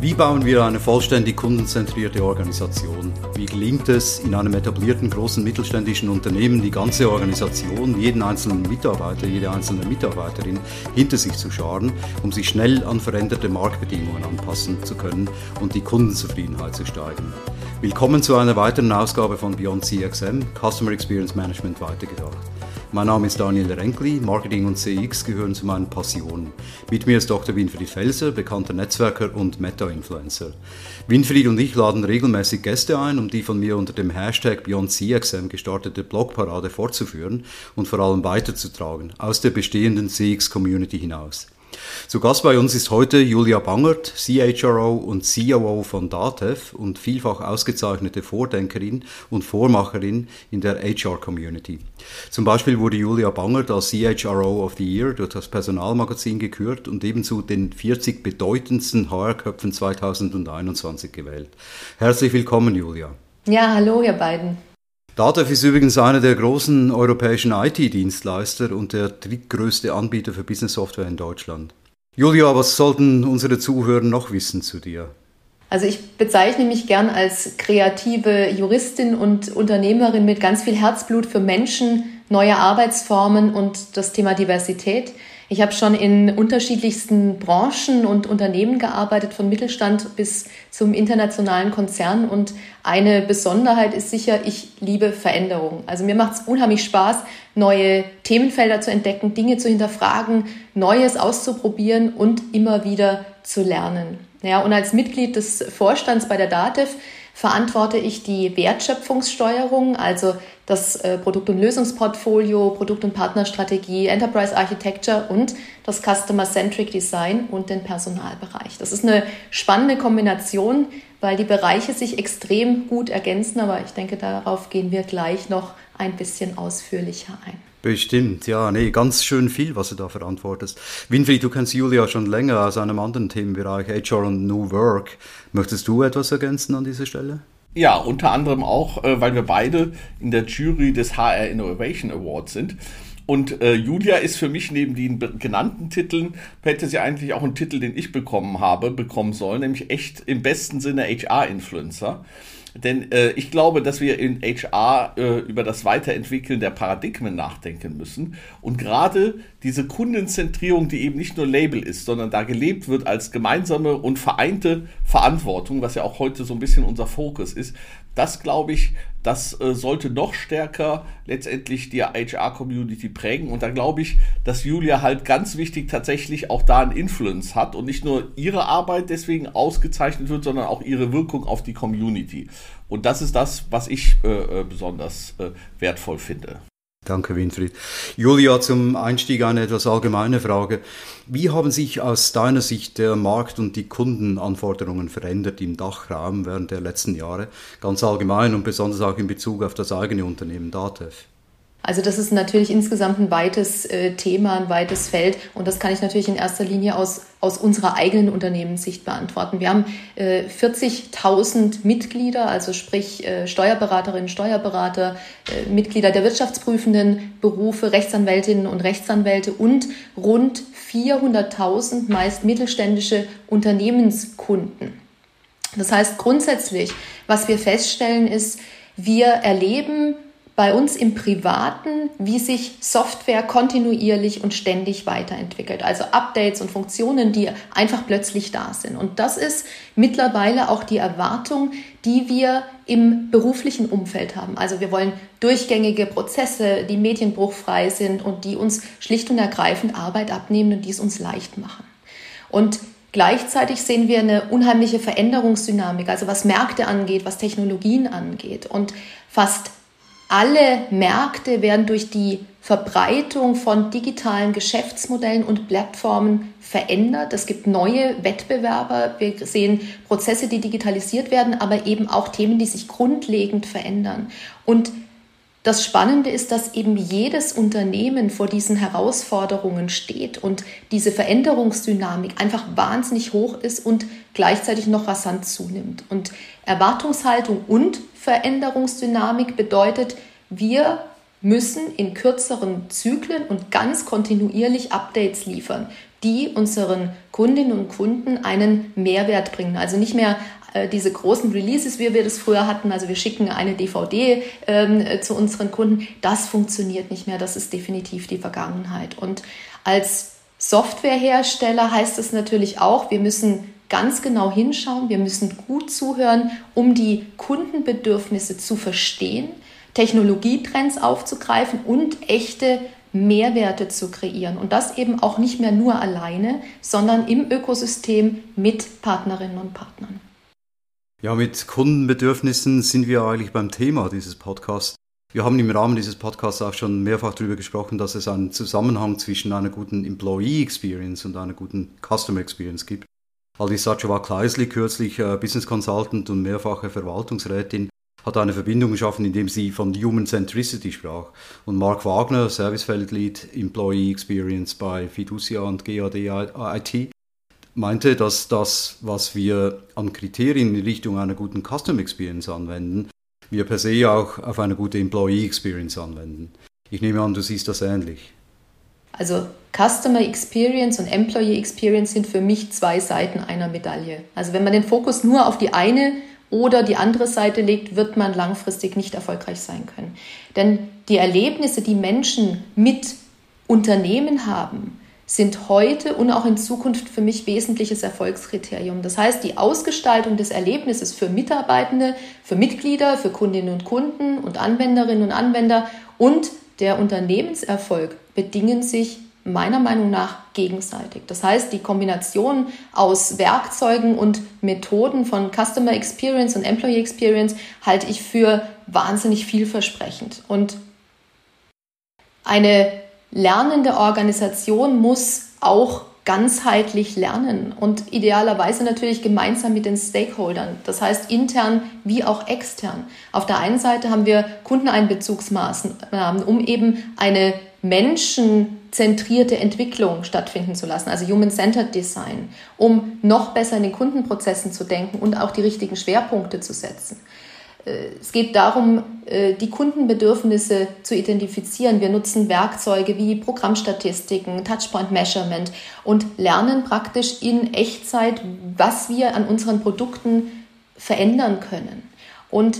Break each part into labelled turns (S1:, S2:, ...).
S1: Wie bauen wir eine vollständig kundenzentrierte Organisation? Wie gelingt es, in einem etablierten großen mittelständischen Unternehmen die ganze Organisation, jeden einzelnen Mitarbeiter, jede einzelne Mitarbeiterin hinter sich zu scharen, um sich schnell an veränderte Marktbedingungen anpassen zu können und die Kundenzufriedenheit zu steigern? Willkommen zu einer weiteren Ausgabe von Beyond CXM, Customer Experience Management weitergedacht. Mein Name ist Daniel Renkli, Marketing und CX gehören zu meinen Passionen. Mit mir ist Dr. Winfried Felser, bekannter Netzwerker und Meta-Influencer. Winfried und ich laden regelmäßig Gäste ein, um die von mir unter dem Hashtag BeyondCXM gestartete Blogparade fortzuführen und vor allem weiterzutragen, aus der bestehenden CX-Community hinaus. Zu Gast bei uns ist heute Julia Bangert, CHRO und COO von Datev und vielfach ausgezeichnete Vordenkerin und Vormacherin in der HR-Community. Zum Beispiel wurde Julia Bangert als CHRO of the Year durch das Personalmagazin gekürt und ebenso den 40 bedeutendsten HR-Köpfen 2021 gewählt. Herzlich willkommen, Julia.
S2: Ja, hallo, ihr beiden.
S1: Datev ist übrigens einer der großen europäischen IT-Dienstleister und der drittgrößte Anbieter für Business Software in Deutschland. Julia, was sollten unsere Zuhörer noch wissen zu dir?
S2: Also ich bezeichne mich gern als kreative Juristin und Unternehmerin mit ganz viel Herzblut für Menschen, neue Arbeitsformen und das Thema Diversität. Ich habe schon in unterschiedlichsten Branchen und Unternehmen gearbeitet, von Mittelstand bis zum internationalen Konzern. Und eine Besonderheit ist sicher, ich liebe Veränderung. Also mir macht es unheimlich Spaß, neue Themenfelder zu entdecken, Dinge zu hinterfragen, Neues auszuprobieren und immer wieder zu lernen. Ja, und als Mitglied des Vorstands bei der DATEV verantworte ich die Wertschöpfungssteuerung, also das äh, Produkt- und Lösungsportfolio, Produkt- und Partnerstrategie, Enterprise Architecture und das Customer-Centric Design und den Personalbereich. Das ist eine spannende Kombination, weil die Bereiche sich extrem gut ergänzen, aber ich denke, darauf gehen wir gleich noch ein bisschen ausführlicher ein.
S1: Bestimmt, ja, nee, ganz schön viel, was du da verantwortest. Winfried, du kennst Julia schon länger aus einem anderen Themenbereich, HR und New Work. Möchtest du etwas ergänzen an dieser Stelle?
S3: Ja, unter anderem auch, äh, weil wir beide in der Jury des HR Innovation Awards sind. Und äh, Julia ist für mich neben den genannten Titeln, hätte sie eigentlich auch einen Titel, den ich bekommen habe, bekommen sollen, nämlich echt im besten Sinne HR-Influencer. Denn äh, ich glaube, dass wir in HR äh, über das Weiterentwickeln der Paradigmen nachdenken müssen. Und gerade diese Kundenzentrierung, die eben nicht nur Label ist, sondern da gelebt wird als gemeinsame und vereinte Verantwortung, was ja auch heute so ein bisschen unser Fokus ist, das glaube ich, das äh, sollte noch stärker letztendlich die HR-Community prägen. Und da glaube ich, dass Julia halt ganz wichtig tatsächlich auch da einen Influence hat und nicht nur ihre Arbeit deswegen ausgezeichnet wird, sondern auch ihre Wirkung auf die Community. Und das ist das, was ich äh, äh besonders äh, wertvoll finde.
S1: Danke, Winfried. Julia, zum Einstieg eine etwas allgemeine Frage. Wie haben sich aus deiner Sicht der Markt und die Kundenanforderungen verändert im Dachraum während der letzten Jahre, ganz allgemein und besonders auch in Bezug auf das eigene Unternehmen DATEV?
S2: Also das ist natürlich insgesamt ein weites äh, Thema, ein weites Feld und das kann ich natürlich in erster Linie aus, aus unserer eigenen Unternehmenssicht beantworten. Wir haben äh, 40.000 Mitglieder, also sprich äh, Steuerberaterinnen, Steuerberater, äh, Mitglieder der wirtschaftsprüfenden Berufe, Rechtsanwältinnen und Rechtsanwälte und rund 400.000 meist mittelständische Unternehmenskunden. Das heißt grundsätzlich, was wir feststellen ist, wir erleben bei uns im Privaten, wie sich Software kontinuierlich und ständig weiterentwickelt. Also Updates und Funktionen, die einfach plötzlich da sind. Und das ist mittlerweile auch die Erwartung, die wir im beruflichen Umfeld haben. Also wir wollen durchgängige Prozesse, die medienbruchfrei sind und die uns schlicht und ergreifend Arbeit abnehmen und dies uns leicht machen. Und Gleichzeitig sehen wir eine unheimliche Veränderungsdynamik, also was Märkte angeht, was Technologien angeht. Und fast alle Märkte werden durch die Verbreitung von digitalen Geschäftsmodellen und Plattformen verändert. Es gibt neue Wettbewerber. Wir sehen Prozesse, die digitalisiert werden, aber eben auch Themen, die sich grundlegend verändern. Und das Spannende ist, dass eben jedes Unternehmen vor diesen Herausforderungen steht und diese Veränderungsdynamik einfach wahnsinnig hoch ist und gleichzeitig noch rasant zunimmt. Und Erwartungshaltung und Veränderungsdynamik bedeutet, wir müssen in kürzeren Zyklen und ganz kontinuierlich Updates liefern. die unseren Kundinnen und Kunden einen Mehrwert bringen. Also nicht mehr äh, diese großen Releases, wie wir das früher hatten, also wir schicken eine DVD ähm, zu unseren Kunden, das funktioniert nicht mehr, das ist definitiv die Vergangenheit. Und als Softwarehersteller heißt es natürlich auch, wir müssen ganz genau hinschauen, wir müssen gut zuhören, um die Kundenbedürfnisse zu verstehen, Technologietrends aufzugreifen und echte Mehrwerte zu kreieren. Und das eben auch nicht mehr nur alleine, sondern im Ökosystem mit Partnerinnen und Partnern.
S1: Ja, mit Kundenbedürfnissen sind wir eigentlich beim Thema dieses Podcasts. Wir haben im Rahmen dieses Podcasts auch schon mehrfach darüber gesprochen, dass es einen Zusammenhang zwischen einer guten Employee Experience und einer guten Customer Experience gibt. Aldis Sachowa Kleisli, kürzlich äh, Business Consultant und mehrfache Verwaltungsrätin, hat eine Verbindung geschaffen, indem sie von Human Centricity sprach. Und Mark Wagner, Servicefeldlead Employee Experience bei Fiducia und GAD IT, meinte, dass das, was wir an Kriterien in Richtung einer guten Custom Experience anwenden, wir per se auch auf eine gute Employee Experience anwenden. Ich nehme an, du siehst das ähnlich.
S2: Also Customer Experience und Employee Experience sind für mich zwei Seiten einer Medaille. Also wenn man den Fokus nur auf die eine oder die andere Seite legt, wird man langfristig nicht erfolgreich sein können. Denn die Erlebnisse, die Menschen mit Unternehmen haben, sind heute und auch in Zukunft für mich wesentliches Erfolgskriterium. Das heißt, die Ausgestaltung des Erlebnisses für Mitarbeitende, für Mitglieder, für Kundinnen und Kunden und Anwenderinnen und Anwender und der Unternehmenserfolg bedingen sich meiner Meinung nach gegenseitig. Das heißt, die Kombination aus Werkzeugen und Methoden von Customer Experience und Employee Experience halte ich für wahnsinnig vielversprechend. Und eine lernende Organisation muss auch ganzheitlich lernen und idealerweise natürlich gemeinsam mit den Stakeholdern, das heißt intern wie auch extern. Auf der einen Seite haben wir Kundeneinbezugsmaßnahmen, um eben eine menschenzentrierte Entwicklung stattfinden zu lassen, also Human-Centered Design, um noch besser in den Kundenprozessen zu denken und auch die richtigen Schwerpunkte zu setzen. Äh, es geht darum, äh, die Kundenbedürfnisse zu identifizieren. Wir nutzen Werkzeuge wie Programmstatistiken, Touchpoint Measurement und lernen praktisch in Echtzeit, was wir an unseren Produkten verändern können. Und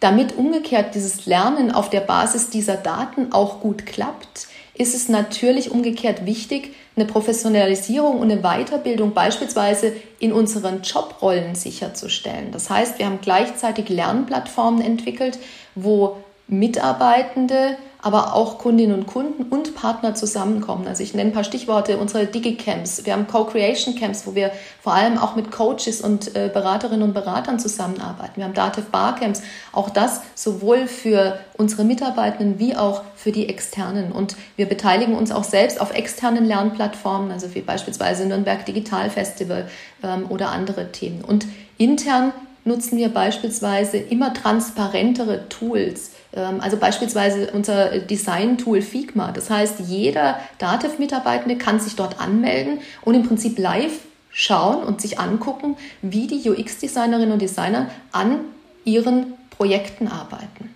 S2: damit umgekehrt dieses Lernen auf der Basis dieser Daten auch gut klappt, ist es natürlich umgekehrt wichtig, eine Professionalisierung und eine Weiterbildung beispielsweise in unseren Jobrollen sicherzustellen. Das heißt, wir haben gleichzeitig Lernplattformen entwickelt, wo Mitarbeitende aber auch Kundinnen und Kunden und Partner zusammenkommen. Also ich nenne ein paar Stichworte, unsere Digicamps. Wir haben Co-Creation Camps, wo wir vor allem auch mit Coaches und äh, Beraterinnen und Beratern zusammenarbeiten. Wir haben Dativ Barcamps. Auch das sowohl für unsere Mitarbeitenden wie auch für die Externen. Und wir beteiligen uns auch selbst auf externen Lernplattformen, also wie beispielsweise Nürnberg Digital Festival ähm, oder andere Themen. Und intern nutzen wir beispielsweise immer transparentere Tools, ähm, also beispielsweise unser Design-Tool Figma. Das heißt, jeder Dativ-Mitarbeitende kann sich dort anmelden und im Prinzip live schauen und sich angucken, wie die UX-Designerinnen und Designer an ihren Projekten arbeiten.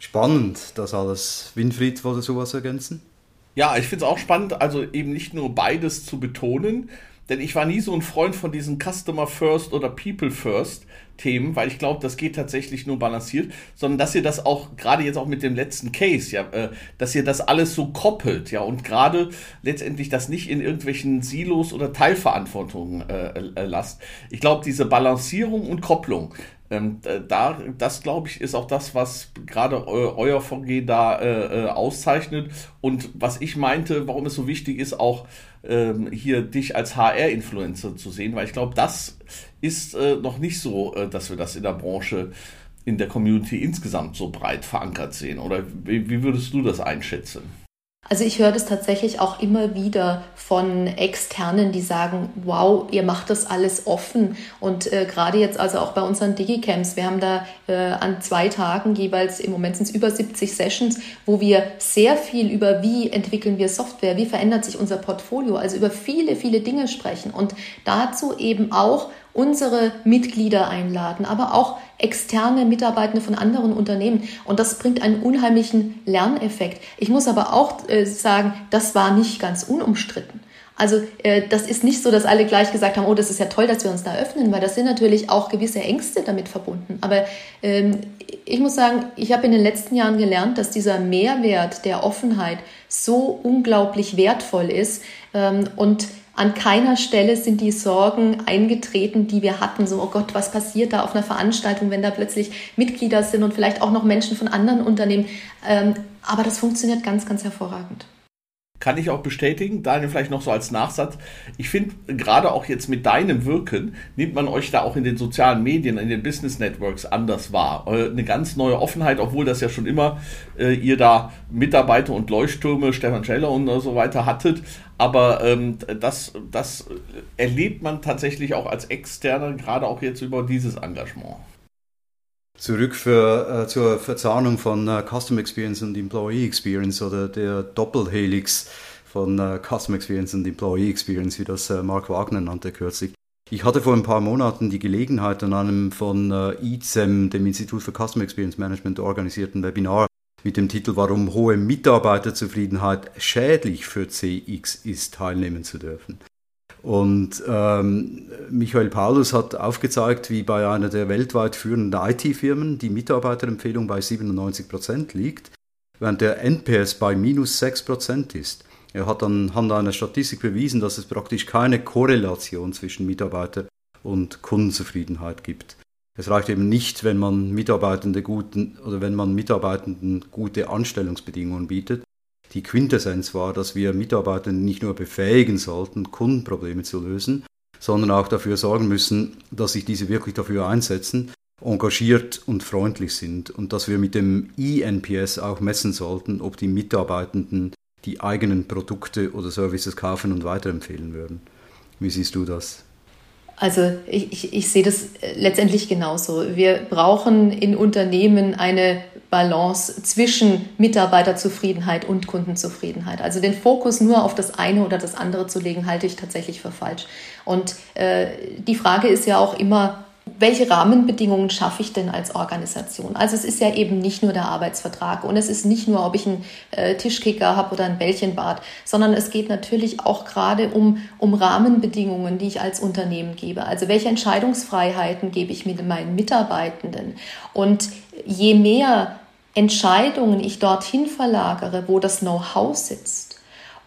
S1: Spannend, das alles. Winfried, wollte sowas ergänzen?
S3: Ja, ich finde es auch spannend, also eben nicht nur beides zu betonen, denn ich war nie so ein Freund von diesen Customer First oder People First Themen, weil ich glaube, das geht tatsächlich nur balanciert, sondern dass ihr das auch, gerade jetzt auch mit dem letzten Case, ja, äh, dass ihr das alles so koppelt, ja, und gerade letztendlich das nicht in irgendwelchen Silos oder Teilverantwortungen äh, äh, lasst. Ich glaube, diese Balancierung und Kopplung, ähm, da, das glaube ich, ist auch das, was gerade eu, euer Vorgehen da äh, äh, auszeichnet. Und was ich meinte, warum es so wichtig ist, auch ähm, hier dich als HR-Influencer zu sehen, weil ich glaube, das ist äh, noch nicht so, äh, dass wir das in der Branche, in der Community insgesamt so breit verankert sehen. Oder wie, wie würdest du das einschätzen?
S2: Also ich höre das tatsächlich auch immer wieder von Externen, die sagen, wow, ihr macht das alles offen. Und äh, gerade jetzt also auch bei unseren Digicamps, wir haben da äh, an zwei Tagen jeweils, im Moment sind es über 70 Sessions, wo wir sehr viel über, wie entwickeln wir Software, wie verändert sich unser Portfolio, also über viele, viele Dinge sprechen. Und dazu eben auch unsere Mitglieder einladen, aber auch externe Mitarbeitende von anderen Unternehmen. Und das bringt einen unheimlichen Lerneffekt. Ich muss aber auch äh, sagen, das war nicht ganz unumstritten. Also äh, das ist nicht so, dass alle gleich gesagt haben, oh, das ist ja toll, dass wir uns da öffnen, weil das sind natürlich auch gewisse Ängste damit verbunden. Aber ähm, ich muss sagen, ich habe in den letzten Jahren gelernt, dass dieser Mehrwert der Offenheit so unglaublich wertvoll ist ähm, und an keiner Stelle sind die Sorgen eingetreten, die wir hatten. So, oh Gott, was passiert da auf einer Veranstaltung, wenn da plötzlich Mitglieder sind und vielleicht auch noch Menschen von anderen Unternehmen. Ähm, aber das funktioniert ganz, ganz hervorragend.
S3: Kann ich auch bestätigen, Daniel, vielleicht noch so als Nachsatz. Ich finde, gerade auch jetzt mit deinem Wirken, nimmt man euch da auch in den sozialen Medien, in den Business Networks anders wahr. Äh, eine ganz neue Offenheit, obwohl das ja schon immer äh, ihr da Mitarbeiter und Leuchttürme, Stefan Scheller und so weiter hattet. Aber ähm, das, das erlebt man tatsächlich auch als Externe, gerade auch jetzt über dieses Engagement.
S1: Zurück für, äh, zur Verzahnung von äh, Custom Experience und Employee Experience oder der Doppelhelix von äh, Custom Experience und Employee Experience, wie das äh, Mark Wagner nannte kürzlich. Ich hatte vor ein paar Monaten die Gelegenheit, an einem von äh, ICEM, dem Institut für Custom Experience Management, organisierten Webinar mit dem Titel Warum hohe Mitarbeiterzufriedenheit schädlich für CX ist, teilnehmen zu dürfen. Und ähm, Michael Paulus hat aufgezeigt, wie bei einer der weltweit führenden IT-Firmen die Mitarbeiterempfehlung bei 97 Prozent liegt, während der NPS bei minus 6 Prozent ist. Er hat anhand einer Statistik bewiesen, dass es praktisch keine Korrelation zwischen Mitarbeiter und Kundenzufriedenheit gibt. Es reicht eben nicht, wenn man Mitarbeitende guten oder wenn man Mitarbeitenden gute Anstellungsbedingungen bietet, die Quintessenz war, dass wir Mitarbeiter nicht nur befähigen sollten, Kundenprobleme zu lösen, sondern auch dafür sorgen müssen, dass sich diese wirklich dafür einsetzen, engagiert und freundlich sind und dass wir mit dem INPS auch messen sollten, ob die Mitarbeitenden die eigenen Produkte oder Services kaufen und weiterempfehlen würden. Wie siehst du das?
S2: Also ich, ich, ich sehe das letztendlich genauso. Wir brauchen in Unternehmen eine Balance zwischen Mitarbeiterzufriedenheit und Kundenzufriedenheit. Also den Fokus nur auf das eine oder das andere zu legen, halte ich tatsächlich für falsch. Und äh, die Frage ist ja auch immer, welche Rahmenbedingungen schaffe ich denn als Organisation? Also es ist ja eben nicht nur der Arbeitsvertrag und es ist nicht nur, ob ich einen äh, Tischkicker habe oder ein Bällchenbad, sondern es geht natürlich auch gerade um, um Rahmenbedingungen, die ich als Unternehmen gebe. Also welche Entscheidungsfreiheiten gebe ich mit meinen Mitarbeitenden? Und je mehr Entscheidungen ich dorthin verlagere, wo das Know-how sitzt,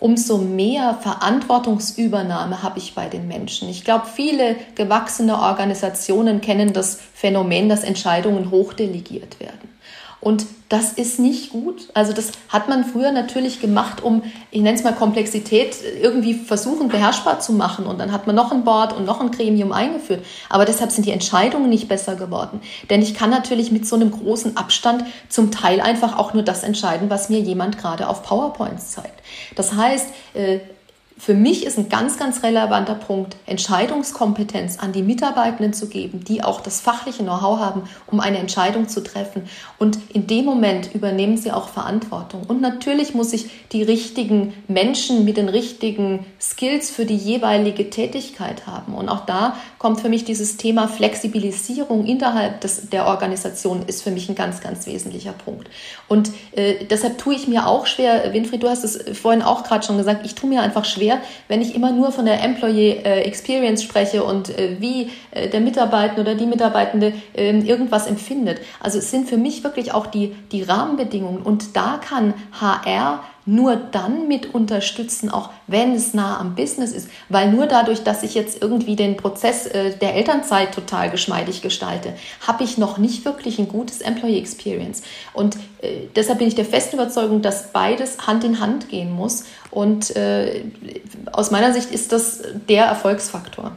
S2: umso mehr Verantwortungsübernahme habe ich bei den Menschen. Ich glaube, viele gewachsene Organisationen kennen das Phänomen, dass Entscheidungen hochdelegiert werden. Und das ist nicht gut. Also das hat man früher natürlich gemacht, um, ich nenne es mal Komplexität, irgendwie versuchen beherrschbar zu machen. Und dann hat man noch ein Board und noch ein Gremium eingeführt. Aber deshalb sind die Entscheidungen nicht besser geworden. Denn ich kann natürlich mit so einem großen Abstand zum Teil einfach auch nur das entscheiden, was mir jemand gerade auf PowerPoints zeigt. Das heißt, äh, für mich ist ein ganz, ganz relevanter Punkt, Entscheidungskompetenz an die Mitarbeitenden zu geben, die auch das fachliche Know-how haben, um eine Entscheidung zu treffen. Und in dem Moment übernehmen sie auch Verantwortung. Und natürlich muss ich die richtigen Menschen mit den richtigen Skills für die jeweilige Tätigkeit haben. Und auch da kommt für mich dieses Thema Flexibilisierung innerhalb des, der Organisation ist für mich ein ganz, ganz wesentlicher Punkt. Und äh, deshalb tue ich mir auch schwer, Winfried, du hast es vorhin auch gerade schon gesagt, ich tue mir einfach schwer, schwer, wenn ich immer nur von der Employee äh, Experience spreche und äh, wie äh, der Mitarbeitende oder die Mitarbeitende ähm, irgendwas empfindet. Also es sind für mich wirklich auch die, die Rahmenbedingungen und da kann HR nur dann mit unterstützen, auch wenn es nah am Business ist. Weil nur dadurch, dass ich jetzt irgendwie den Prozess äh, der Elternzeit total geschmeidig gestalte, habe ich noch nicht wirklich ein gutes Employee Experience. Und äh, deshalb bin ich der festen Überzeugung, dass beides Hand in Hand gehen muss. Und äh, aus meiner Sicht ist das der Erfolgsfaktor.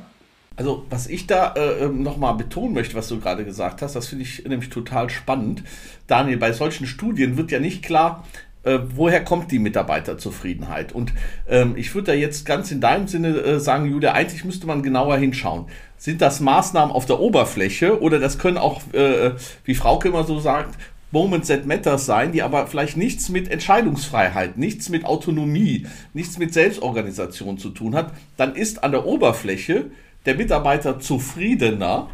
S3: Also, was ich da äh, ähm, nochmal betonen möchte, was du gerade gesagt hast, das finde ich nämlich total spannend. Daniel, bei solchen Studien wird ja nicht klar, äh, woher kommt die Mitarbeiterzufriedenheit? Und ähm, ich würde da jetzt ganz in deinem Sinne äh, sagen, Julia, eigentlich müsste man genauer hinschauen. Sind das Maßnahmen auf der Oberfläche oder das können auch, äh, wie Frauke immer so sagt, Moments that Matters sein, die aber vielleicht nichts mit Entscheidungsfreiheit, nichts mit Autonomie, nichts mit Selbstorganisation zu tun hat, dann ist an der Oberfläche der Mitarbeiter zufriedener,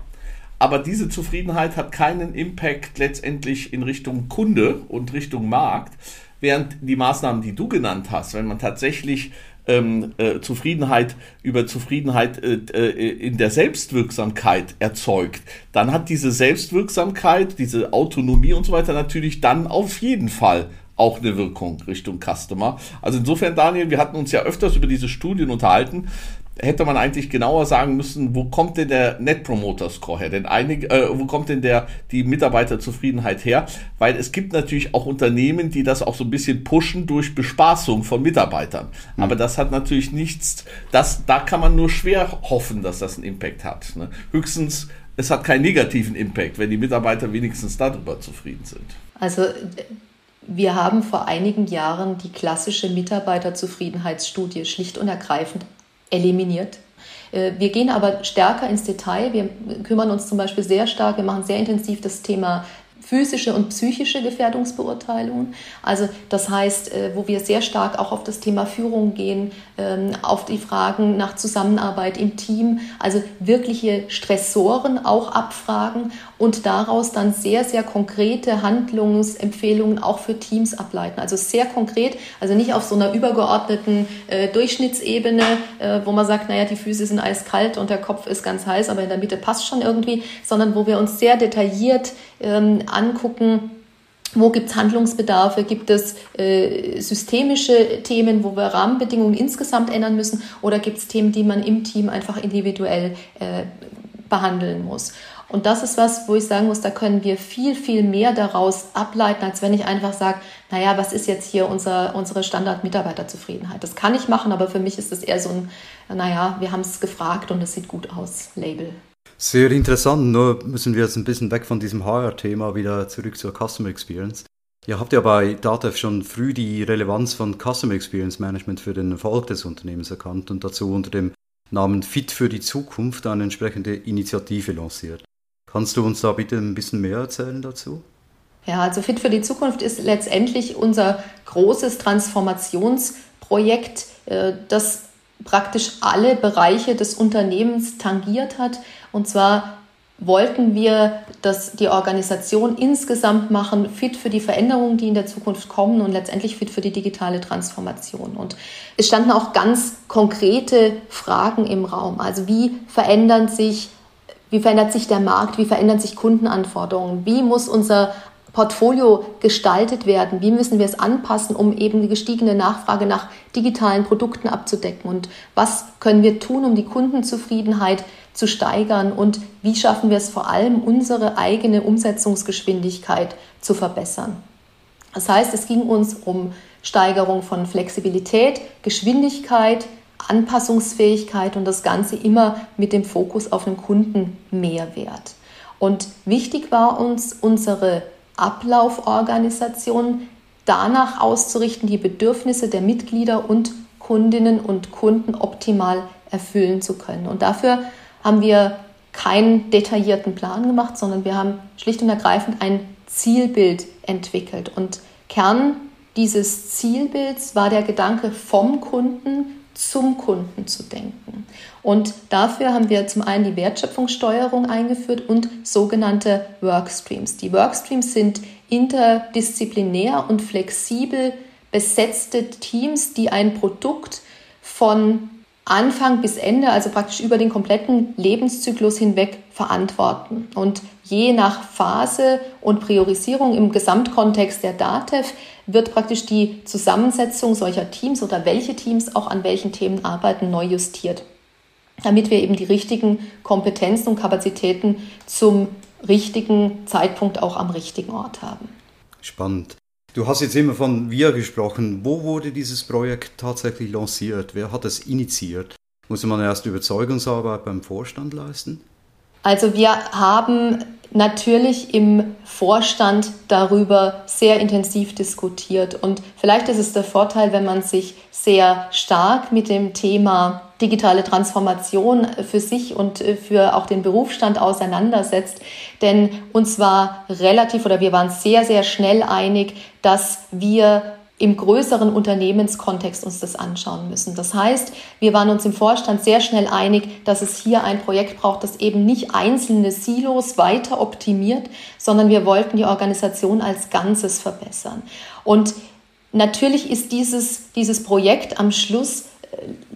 S3: aber diese Zufriedenheit hat keinen Impact letztendlich in Richtung Kunde und Richtung Markt, Während die Maßnahmen, die du genannt hast, wenn man tatsächlich ähm, äh, Zufriedenheit über Zufriedenheit äh, äh, in der Selbstwirksamkeit erzeugt, dann hat diese Selbstwirksamkeit, diese Autonomie und so weiter natürlich dann auf jeden Fall auch eine Wirkung Richtung Customer. Also insofern, Daniel, wir hatten uns ja öfters über diese Studien unterhalten hätte man eigentlich genauer sagen müssen, wo kommt denn der Net Promoter Score her? Denn einige, äh, wo kommt denn der die Mitarbeiterzufriedenheit her? Weil es gibt natürlich auch Unternehmen, die das auch so ein bisschen pushen durch Bespaßung von Mitarbeitern. Mhm. Aber das hat natürlich nichts, das, da kann man nur schwer hoffen, dass das einen Impact hat. Ne? Höchstens, es hat keinen negativen Impact, wenn die Mitarbeiter wenigstens darüber zufrieden sind.
S2: Also wir haben vor einigen Jahren die klassische Mitarbeiterzufriedenheitsstudie schlicht und ergreifend eliminiert. Äh, wir gehen aber stärker ins Detail. Wir kümmern uns zum Beispiel sehr stark, wir machen sehr intensiv das Thema physische und psychische Gefährdungsbeurteilungen. Also das heißt, äh, wo wir sehr stark auch auf das Thema Führung gehen, ähm, auf die Fragen nach Zusammenarbeit im Team, also wirkliche Stressoren auch abfragen und daraus dann sehr, sehr konkrete Handlungsempfehlungen auch für Teams ableiten. Also sehr konkret, also nicht auf so einer übergeordneten äh, Durchschnittsebene, äh, wo man sagt, naja, die Füße sind eiskalt und der Kopf ist ganz heiß, aber in der Mitte passt schon irgendwie, sondern wo wir uns sehr detailliert ähm, angucken, wo gibt es Handlungsbedarfe? Gibt es äh, systemische Themen, wo wir Rahmenbedingungen insgesamt ändern müssen? Oder gibt es Themen, die man im Team einfach individuell äh, behandeln muss? Und das ist was, wo ich sagen muss, da können wir viel, viel mehr daraus ableiten, als wenn ich einfach sage, naja, was ist jetzt hier unser, unsere Standard-Mitarbeiterzufriedenheit? Das kann ich machen, aber für mich ist das eher so ein, naja, wir haben es gefragt und es sieht gut aus, Label.
S1: Sehr interessant, nur müssen wir jetzt ein bisschen weg von diesem HR-Thema wieder zurück zur Customer Experience. Ihr habt ja bei DATEV schon früh die Relevanz von Customer Experience Management für den Erfolg des Unternehmens erkannt und dazu unter dem Namen Fit für die Zukunft eine entsprechende Initiative lanciert. Kannst du uns da bitte ein bisschen mehr erzählen dazu?
S2: Ja, also Fit für die Zukunft ist letztendlich unser großes Transformationsprojekt, äh, das praktisch alle Bereiche des Unternehmens tangiert hat. Und zwar wollten wir dass die Organisation insgesamt machen, fit für die Veränderungen, die in der Zukunft kommen und letztendlich fit für die digitale Transformation. Und es standen auch ganz konkrete Fragen im Raum. Also wie verändern sich wie verändert sich der Markt? Wie verändern sich Kundenanforderungen? Wie muss unser Portfolio gestaltet werden? Wie müssen wir es anpassen, um eben die gestiegene Nachfrage nach digitalen Produkten abzudecken? Und was können wir tun, um die Kundenzufriedenheit zu steigern? Und wie schaffen wir es vor allem, unsere eigene Umsetzungsgeschwindigkeit zu verbessern? Das heißt, es ging uns um Steigerung von Flexibilität, Geschwindigkeit, Anpassungsfähigkeit und das Ganze immer mit dem Fokus auf den Kundenmehrwert. Und wichtig war uns, unsere Ablauforganisation danach auszurichten, die Bedürfnisse der Mitglieder und Kundinnen und Kunden optimal erfüllen zu können. Und dafür haben wir keinen detaillierten Plan gemacht, sondern wir haben schlicht und ergreifend ein Zielbild entwickelt. Und Kern dieses Zielbilds war der Gedanke vom Kunden zum Kunden zu denken. Und dafür haben wir zum einen die Wertschöpfungssteuerung eingeführt und sogenannte Workstreams. Die Workstreams sind interdisziplinär und flexibel besetzte Teams, die ein Produkt von Anfang bis Ende, also praktisch über den kompletten Lebenszyklus hinweg verantworten. Und je nach Phase und Priorisierung im Gesamtkontext der DATEV wird praktisch die Zusammensetzung solcher Teams oder welche Teams auch an welchen Themen arbeiten, neu justiert, damit wir eben die richtigen Kompetenzen und Kapazitäten zum richtigen Zeitpunkt auch am richtigen Ort haben.
S1: Spannend. Du hast jetzt immer von wir gesprochen. Wo wurde dieses Projekt tatsächlich lanciert? Wer hat es initiiert? Muss man erst Überzeugungsarbeit beim Vorstand leisten?
S2: Also wir haben natürlich im Vorstand darüber sehr intensiv diskutiert. Und vielleicht ist es der Vorteil, wenn man sich sehr stark mit dem Thema digitale Transformation für sich und für auch den Berufsstand auseinandersetzt. Denn uns war relativ oder wir waren sehr, sehr schnell einig, dass wir im größeren Unternehmenskontext uns das anschauen müssen. Das heißt, wir waren uns im Vorstand sehr schnell einig, dass es hier ein Projekt braucht, das eben nicht einzelne Silos weiter optimiert, sondern wir wollten die Organisation als Ganzes verbessern. Und natürlich ist dieses, dieses Projekt am Schluss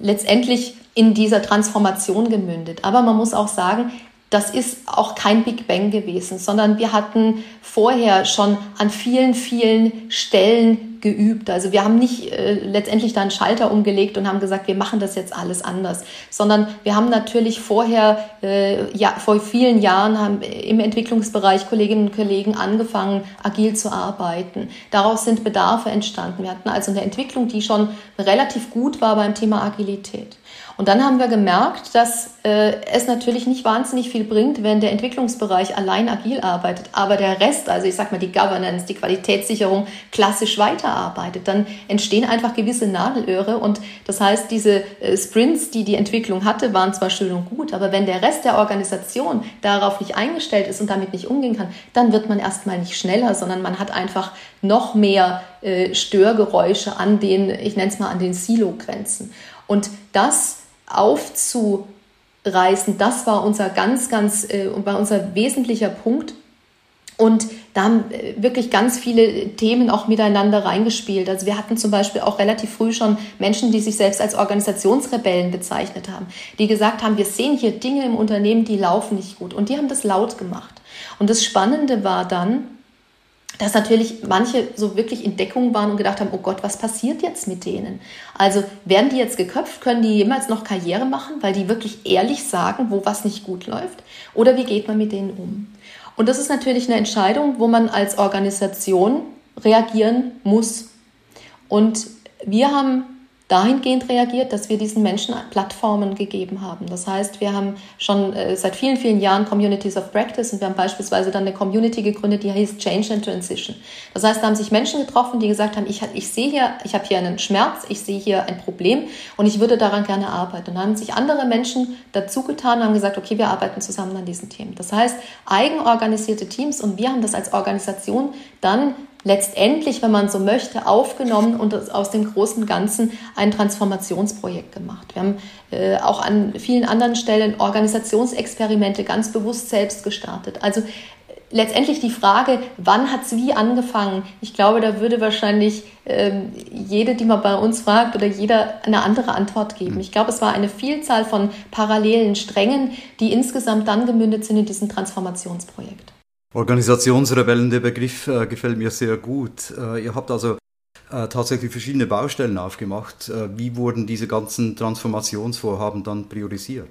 S2: letztendlich in dieser Transformation gemündet. Aber man muss auch sagen, das ist auch kein Big Bang gewesen, sondern wir hatten vorher schon an vielen, vielen Stellen geübt. Also wir haben nicht äh, letztendlich da einen Schalter umgelegt und haben gesagt, wir machen das jetzt alles anders, sondern wir haben natürlich vorher, äh, ja, vor vielen Jahren haben im Entwicklungsbereich Kolleginnen und Kollegen angefangen, agil zu arbeiten. Daraus sind Bedarfe entstanden. Wir hatten also eine Entwicklung, die schon relativ gut war beim Thema Agilität. Und dann haben wir gemerkt, dass äh, es natürlich nicht wahnsinnig viel bringt, wenn der Entwicklungsbereich allein agil arbeitet, aber der Rest, also ich sag mal die Governance, die Qualitätssicherung klassisch weiterarbeitet. Dann entstehen einfach gewisse Nadelöhre und das heißt, diese äh, Sprints, die die Entwicklung hatte, waren zwar schön und gut, aber wenn der Rest der Organisation darauf nicht eingestellt ist und damit nicht umgehen kann, dann wird man erstmal nicht schneller, sondern man hat einfach noch mehr äh, Störgeräusche an den, ich nenne es mal, an den Silo-Grenzen. Und das aufzureißen, das war unser ganz, ganz, äh, war unser wesentlicher Punkt. Und da haben äh, wirklich ganz viele Themen auch miteinander reingespielt. Also wir hatten zum Beispiel auch relativ früh schon Menschen, die sich selbst als Organisationsrebellen bezeichnet haben, die gesagt haben, wir sehen hier Dinge im Unternehmen, die laufen nicht gut. Und die haben das laut gemacht. Und das Spannende war dann, dass natürlich manche so wirklich in Deckung waren und gedacht haben, oh Gott, was passiert jetzt mit denen? Also werden die jetzt geköpft? Können die jemals noch Karriere machen, weil die wirklich ehrlich sagen, wo was nicht gut läuft? Oder wie geht man mit denen um? Und das ist natürlich eine Entscheidung, wo man als Organisation reagieren muss. Und wir haben dahingehend reagiert, dass wir diesen Menschen Plattformen gegeben haben. Das heißt, wir haben schon äh, seit vielen, vielen Jahren Communities of Practice und wir haben beispielsweise dann eine Community gegründet, die heißt Change and Transition. Das heißt, da haben sich Menschen getroffen, die gesagt haben, ich, ich sehe hier, ich habe hier einen Schmerz, ich sehe hier ein Problem und ich würde daran gerne arbeiten. Und dann haben sich andere Menschen dazu getan und haben gesagt, okay, wir arbeiten zusammen an diesen Themen. Das heißt, eigenorganisierte Teams und wir haben das als Organisation dann letztendlich, wenn man so möchte, aufgenommen und aus dem großen Ganzen ein Transformationsprojekt gemacht. Wir haben äh, auch an vielen anderen Stellen Organisationsexperimente ganz bewusst selbst gestartet. Also letztendlich die Frage, wann hat es wie angefangen? Ich glaube, da würde wahrscheinlich ähm, jede, die man bei uns fragt, oder jeder eine andere Antwort geben. Ich glaube, es war eine Vielzahl von parallelen Strängen, die insgesamt dann gemündet sind in diesem Transformationsprojekt.
S1: Organisationsrebellen, der Begriff äh, gefällt mir sehr gut. Äh, ihr habt also äh, tatsächlich verschiedene Baustellen aufgemacht. Äh, wie wurden diese ganzen Transformationsvorhaben dann priorisiert?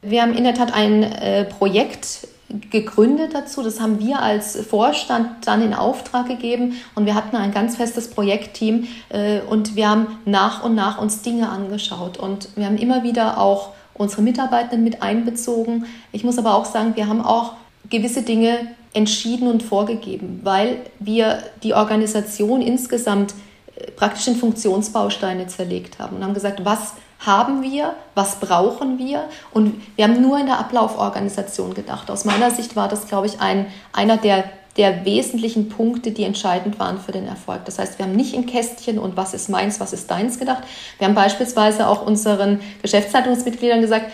S2: Wir haben in der Tat ein äh, Projekt gegründet dazu. Das haben wir als Vorstand dann in Auftrag gegeben und wir hatten ein ganz festes Projektteam äh, und wir haben nach und nach uns Dinge angeschaut und wir haben immer wieder auch unsere Mitarbeitenden mit einbezogen. Ich muss aber auch sagen, wir haben auch gewisse Dinge entschieden und vorgegeben, weil wir die Organisation insgesamt äh, praktisch in Funktionsbausteine zerlegt haben und haben gesagt, was haben wir, was brauchen wir und wir haben nur in der Ablauforganisation gedacht. Aus meiner Sicht war das, glaube ich, ein, einer der, der wesentlichen Punkte, die entscheidend waren für den Erfolg. Das heißt, wir haben nicht in Kästchen und was ist meins, was ist deins gedacht. Wir haben beispielsweise auch unseren Geschäftsleitungsmitgliedern gesagt,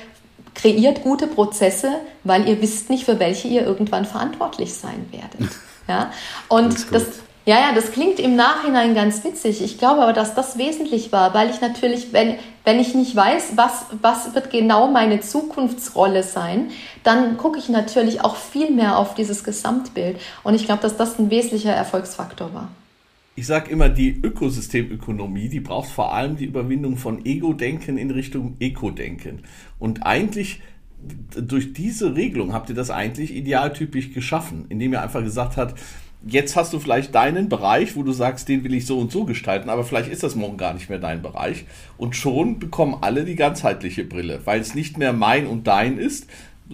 S2: kreiert gute Prozesse, weil ihr wisst nicht, für welche ihr irgendwann verantwortlich sein werdet. Ja? Und das, ja, ja, das klingt im Nachhinein ganz witzig. Ich glaube aber, dass das wesentlich war, weil ich natürlich, wenn, wenn ich nicht weiß, was, was wird genau meine Zukunftsrolle sein, dann gucke ich natürlich auch viel mehr auf dieses Gesamtbild. Und ich glaube, dass das ein wesentlicher Erfolgsfaktor war
S3: ich sage immer, die Ökosystemökonomie, die braucht vor allem die Überwindung von Ego-Denken in Richtung Eko-Denken. Und eigentlich durch diese Regelung habt ihr das eigentlich idealtypisch geschaffen, indem ihr einfach gesagt habt, jetzt hast du vielleicht deinen Bereich, wo du sagst, den will ich so und so gestalten, aber vielleicht ist das morgen gar nicht mehr dein Bereich. Und schon bekommen alle die ganzheitliche Brille, weil es nicht mehr mein und dein ist,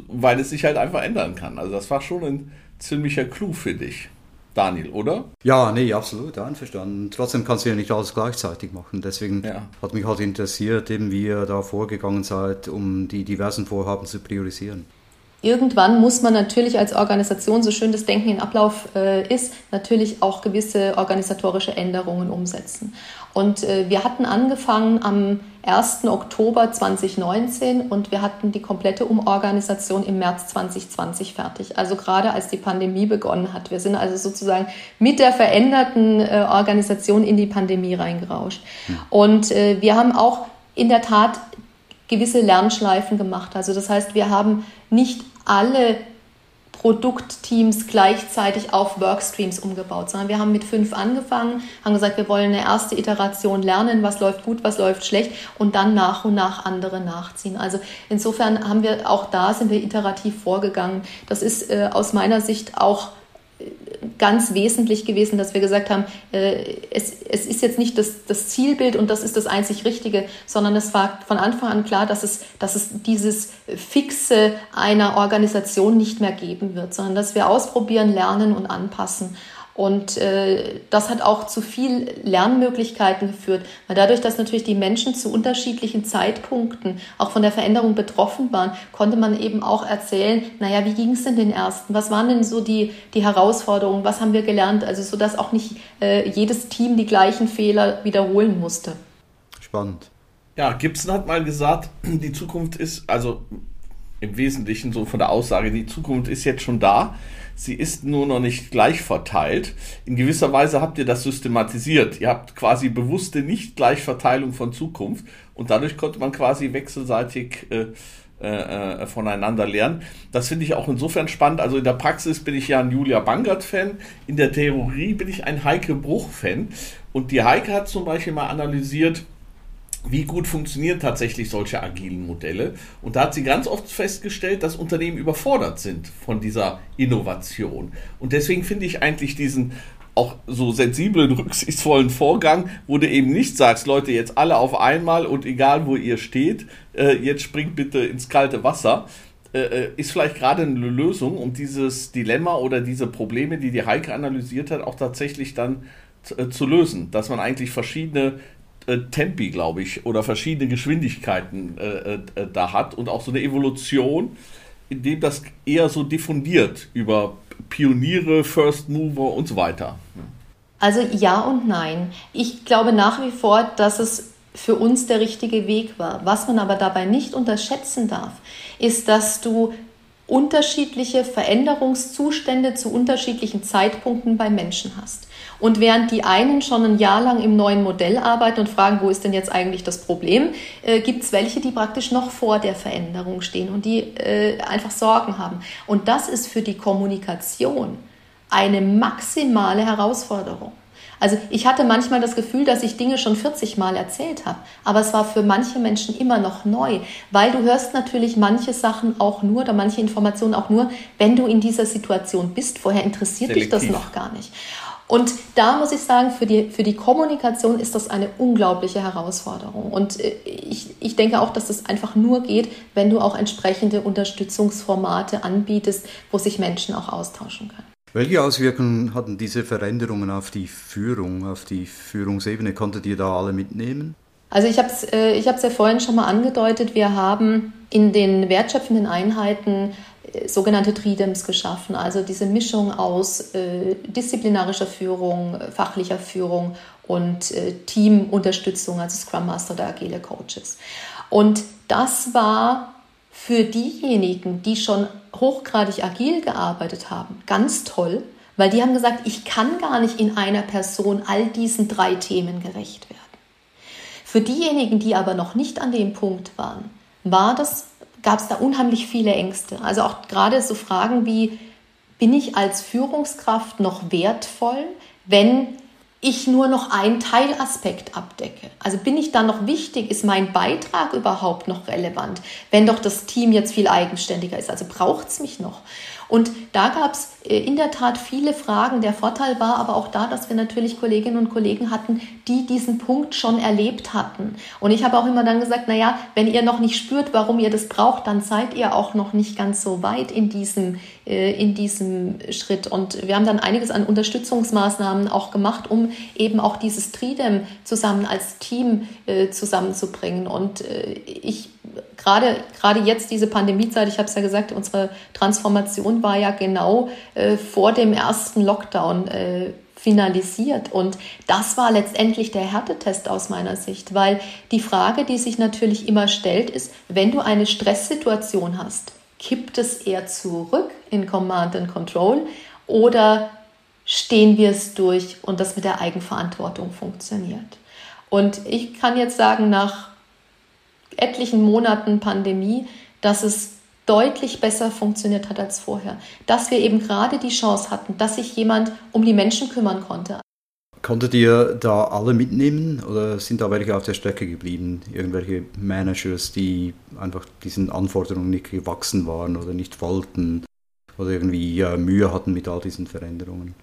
S3: weil es sich halt einfach ändern kann. Also das war schon ein ziemlicher Clou für dich. Daniel, oder?
S1: Ja, nee, absolut, einverstanden. Trotzdem kannst du ja nicht alles gleichzeitig machen. Deswegen ja. hat mich halt interessiert, eben wie ihr da vorgegangen seid, um die diversen Vorhaben zu priorisieren.
S2: Irgendwann muss man natürlich als Organisation, so schön das Denken in Ablauf äh, ist, natürlich auch gewisse organisatorische Änderungen umsetzen. Und äh, wir hatten angefangen am 1. Oktober 2019 und wir hatten die komplette Umorganisation im März 2020 fertig. Also gerade als die Pandemie begonnen hat. Wir sind also sozusagen mit der veränderten äh, Organisation in die Pandemie reingerauscht. Mhm. Und äh, wir haben auch in der Tat gewisse Lernschleifen gemacht. Also das heißt, wir haben nicht alle Produktteams gleichzeitig auf Workstreams umgebaut, sondern wir haben mit fünf angefangen, haben gesagt, wir wollen eine erste Iteration lernen, was läuft gut, was läuft schlecht und dann nach und nach andere nachziehen. Also insofern haben wir auch da sind wir iterativ vorgegangen. Das ist äh, aus meiner Sicht auch ganz wesentlich gewesen, dass wir gesagt haben, äh, es, es ist jetzt nicht das, das Zielbild und das ist das einzig Richtige, sondern es war von Anfang an klar, dass es, dass es dieses Fixe einer Organisation nicht mehr geben wird, sondern dass wir ausprobieren, lernen und anpassen. Und äh, das hat auch zu viel Lernmöglichkeiten geführt, weil dadurch, dass natürlich die Menschen zu unterschiedlichen Zeitpunkten auch von der Veränderung betroffen waren, konnte man eben auch erzählen, naja, wie ging es denn den ersten? Was waren denn so die, die Herausforderungen? Was haben wir gelernt? Also so, dass auch nicht äh, jedes Team die gleichen Fehler wiederholen musste.
S1: Spannend.
S3: Ja, Gibson hat mal gesagt, die Zukunft ist, also im Wesentlichen so von der Aussage, die Zukunft ist jetzt schon da. Sie ist nur noch nicht gleich verteilt. In gewisser Weise habt ihr das systematisiert. Ihr habt quasi bewusste Nicht-Gleichverteilung von Zukunft und dadurch konnte man quasi wechselseitig äh, äh, voneinander lernen. Das finde ich auch insofern spannend. Also in der Praxis bin ich ja ein Julia Bangert-Fan, in der Theorie bin ich ein Heike Bruch-Fan. Und die Heike hat zum Beispiel mal analysiert, wie gut funktionieren tatsächlich solche agilen Modelle. Und da hat sie ganz oft festgestellt, dass Unternehmen überfordert sind von dieser Innovation. Und deswegen finde ich eigentlich diesen auch so sensiblen, rücksichtsvollen Vorgang, wo du eben nicht sagst, Leute, jetzt alle auf einmal und egal wo ihr steht, äh, jetzt springt bitte ins kalte Wasser, äh, äh ist vielleicht gerade eine Lösung, um dieses Dilemma oder diese Probleme, die die Heike analysiert hat, auch tatsächlich dann zu lösen. Dass man eigentlich verschiedene äh, Tempi, glaube ich, oder verschiedene Geschwindigkeiten äh, äh, da hat und auch so eine Evolution, in dem das eher so diffundiert über Pioniere, First Mover und so weiter.
S2: Also ja und nein. Ich glaube nach wie vor, dass es für uns der richtige Weg war. Was man aber dabei nicht unterschätzen darf, ist, dass du unterschiedliche Veränderungszustände zu unterschiedlichen Zeitpunkten bei Menschen hast. Und während die einen schon ein Jahr lang im neuen Modell arbeiten und fragen, wo ist denn jetzt eigentlich das Problem, äh, gibt es welche, die praktisch noch vor der Veränderung stehen und die äh, einfach Sorgen haben. Und das ist für die Kommunikation eine maximale Herausforderung. Also ich hatte manchmal das Gefühl, dass ich Dinge schon 40 Mal erzählt habe, aber es war für manche Menschen immer noch neu, weil du hörst natürlich manche Sachen auch nur oder manche Informationen auch nur, wenn du in dieser Situation bist. Vorher interessiert Selektiv. dich das noch gar nicht. Und da muss ich sagen, für die, für die Kommunikation ist das eine unglaubliche Herausforderung. Und äh, ich, ich denke auch, dass das einfach nur geht, wenn du auch entsprechende Unterstützungsformate anbietest, wo sich Menschen auch austauschen können.
S1: Welche Auswirkungen hatten diese Veränderungen auf die Führung, auf die Führungsebene? Konntet ihr da alle mitnehmen?
S2: Also ich habe es äh, ich ja vorhin schon mal angedeutet, wir haben in den wertschöpfenden Einheiten sogenannte Tridems geschaffen, also diese Mischung aus äh, disziplinarischer Führung, fachlicher Führung und äh, Teamunterstützung, also Scrum Master oder agile Coaches. Und das war für diejenigen, die schon hochgradig agil gearbeitet haben, ganz toll, weil die haben gesagt, ich kann gar nicht in einer Person all diesen drei Themen gerecht werden. Für diejenigen, die aber noch nicht an dem Punkt waren, war das gab es da unheimlich viele Ängste. Also auch gerade so Fragen wie, bin ich als Führungskraft noch wertvoll, wenn ich nur noch einen Teilaspekt abdecke. Also bin ich da noch wichtig? Ist mein Beitrag überhaupt noch relevant, wenn doch das Team jetzt viel eigenständiger ist? Also braucht es mich noch? Und da gab es äh, in der Tat viele Fragen. Der Vorteil war aber auch da, dass wir natürlich Kolleginnen und Kollegen hatten, die diesen Punkt schon erlebt hatten. Und ich habe auch immer dann gesagt, naja, wenn ihr noch nicht spürt, warum ihr das braucht, dann seid ihr auch noch nicht ganz so weit in diesem, äh, in diesem Schritt. Und wir haben dann einiges an Unterstützungsmaßnahmen auch gemacht, um eben auch dieses Tridem zusammen als Team äh, zusammenzubringen. Und ich gerade, gerade jetzt diese Pandemiezeit, ich habe es ja gesagt, unsere Transformation war ja genau äh, vor dem ersten Lockdown äh, finalisiert. Und das war letztendlich der Härtetest aus meiner Sicht, weil die Frage, die sich natürlich immer stellt, ist, wenn du eine Stresssituation hast, kippt es eher zurück in Command and Control oder stehen wir es durch und das mit der Eigenverantwortung funktioniert? Und ich kann jetzt sagen, nach etlichen Monaten Pandemie, dass es deutlich besser funktioniert hat als vorher. Dass wir eben gerade die Chance hatten, dass sich jemand um die Menschen kümmern konnte.
S1: Konntet ihr da alle mitnehmen oder sind da welche auf der Strecke geblieben? Irgendwelche Managers, die einfach diesen Anforderungen nicht gewachsen waren oder nicht wollten oder irgendwie Mühe hatten mit all diesen Veränderungen?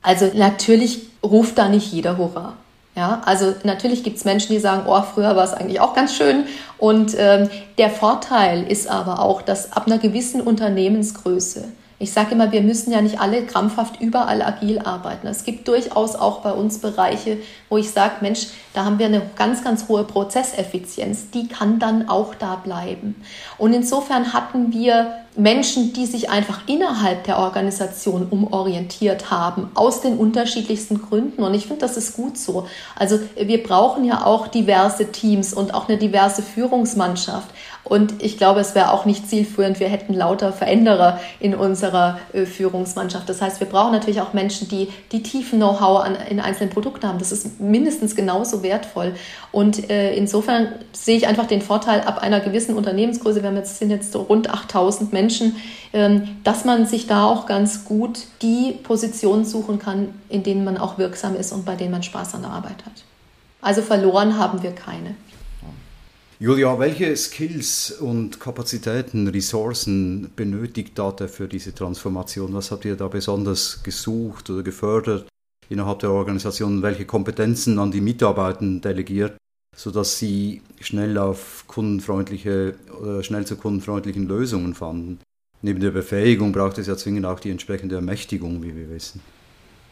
S2: Also natürlich ruft da nicht jeder Hurra. Ja, also natürlich gibt es Menschen, die sagen, oh, früher war es eigentlich auch ganz schön. Und ähm, der Vorteil ist aber auch, dass ab einer gewissen Unternehmensgröße ich sage immer, wir müssen ja nicht alle krampfhaft überall agil arbeiten. Es gibt durchaus auch bei uns Bereiche, wo ich sage, Mensch, da haben wir eine ganz, ganz hohe Prozesseffizienz. Die kann dann auch da bleiben. Und insofern hatten wir Menschen, die sich einfach innerhalb der Organisation umorientiert haben, aus den unterschiedlichsten Gründen. Und ich finde, das ist gut so. Also wir brauchen ja auch diverse Teams und auch eine diverse Führungsmannschaft. Und ich glaube, es wäre auch nicht zielführend, wir hätten lauter Veränderer in unserer äh, Führungsmannschaft. Das heißt, wir brauchen natürlich auch Menschen, die, die tiefen Know-how in einzelnen Produkten haben. Das ist mindestens genauso wertvoll. Und äh, insofern sehe ich einfach den Vorteil ab einer gewissen Unternehmensgröße, wir jetzt, sind jetzt so rund 8000 Menschen, ähm, dass man sich da auch ganz gut die Positionen suchen kann, in denen man auch wirksam ist und bei denen man Spaß an der Arbeit hat. Also verloren haben wir keine.
S1: Julia, welche Skills und Kapazitäten, Ressourcen benötigt Data für diese Transformation? Was habt ihr da besonders gesucht oder gefördert innerhalb der Organisation? Welche Kompetenzen an die Mitarbeiter delegiert, sodass sie schnell auf kundenfreundliche oder schnell zu kundenfreundlichen Lösungen fanden? Neben der Befähigung braucht es ja zwingend auch die entsprechende Ermächtigung, wie wir wissen.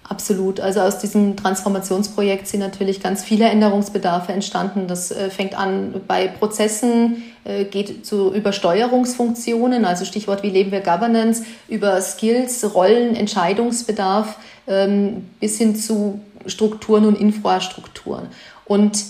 S2: Absolut. Also aus diesem Transformationsprojekt sind natürlich ganz viele Änderungsbedarfe entstanden. Das äh, fängt an bei Prozessen, äh, geht zu Übersteuerungsfunktionen, also Stichwort, wie leben wir Governance, über Skills, Rollen, Entscheidungsbedarf ähm, bis hin zu Strukturen und Infrastrukturen. Und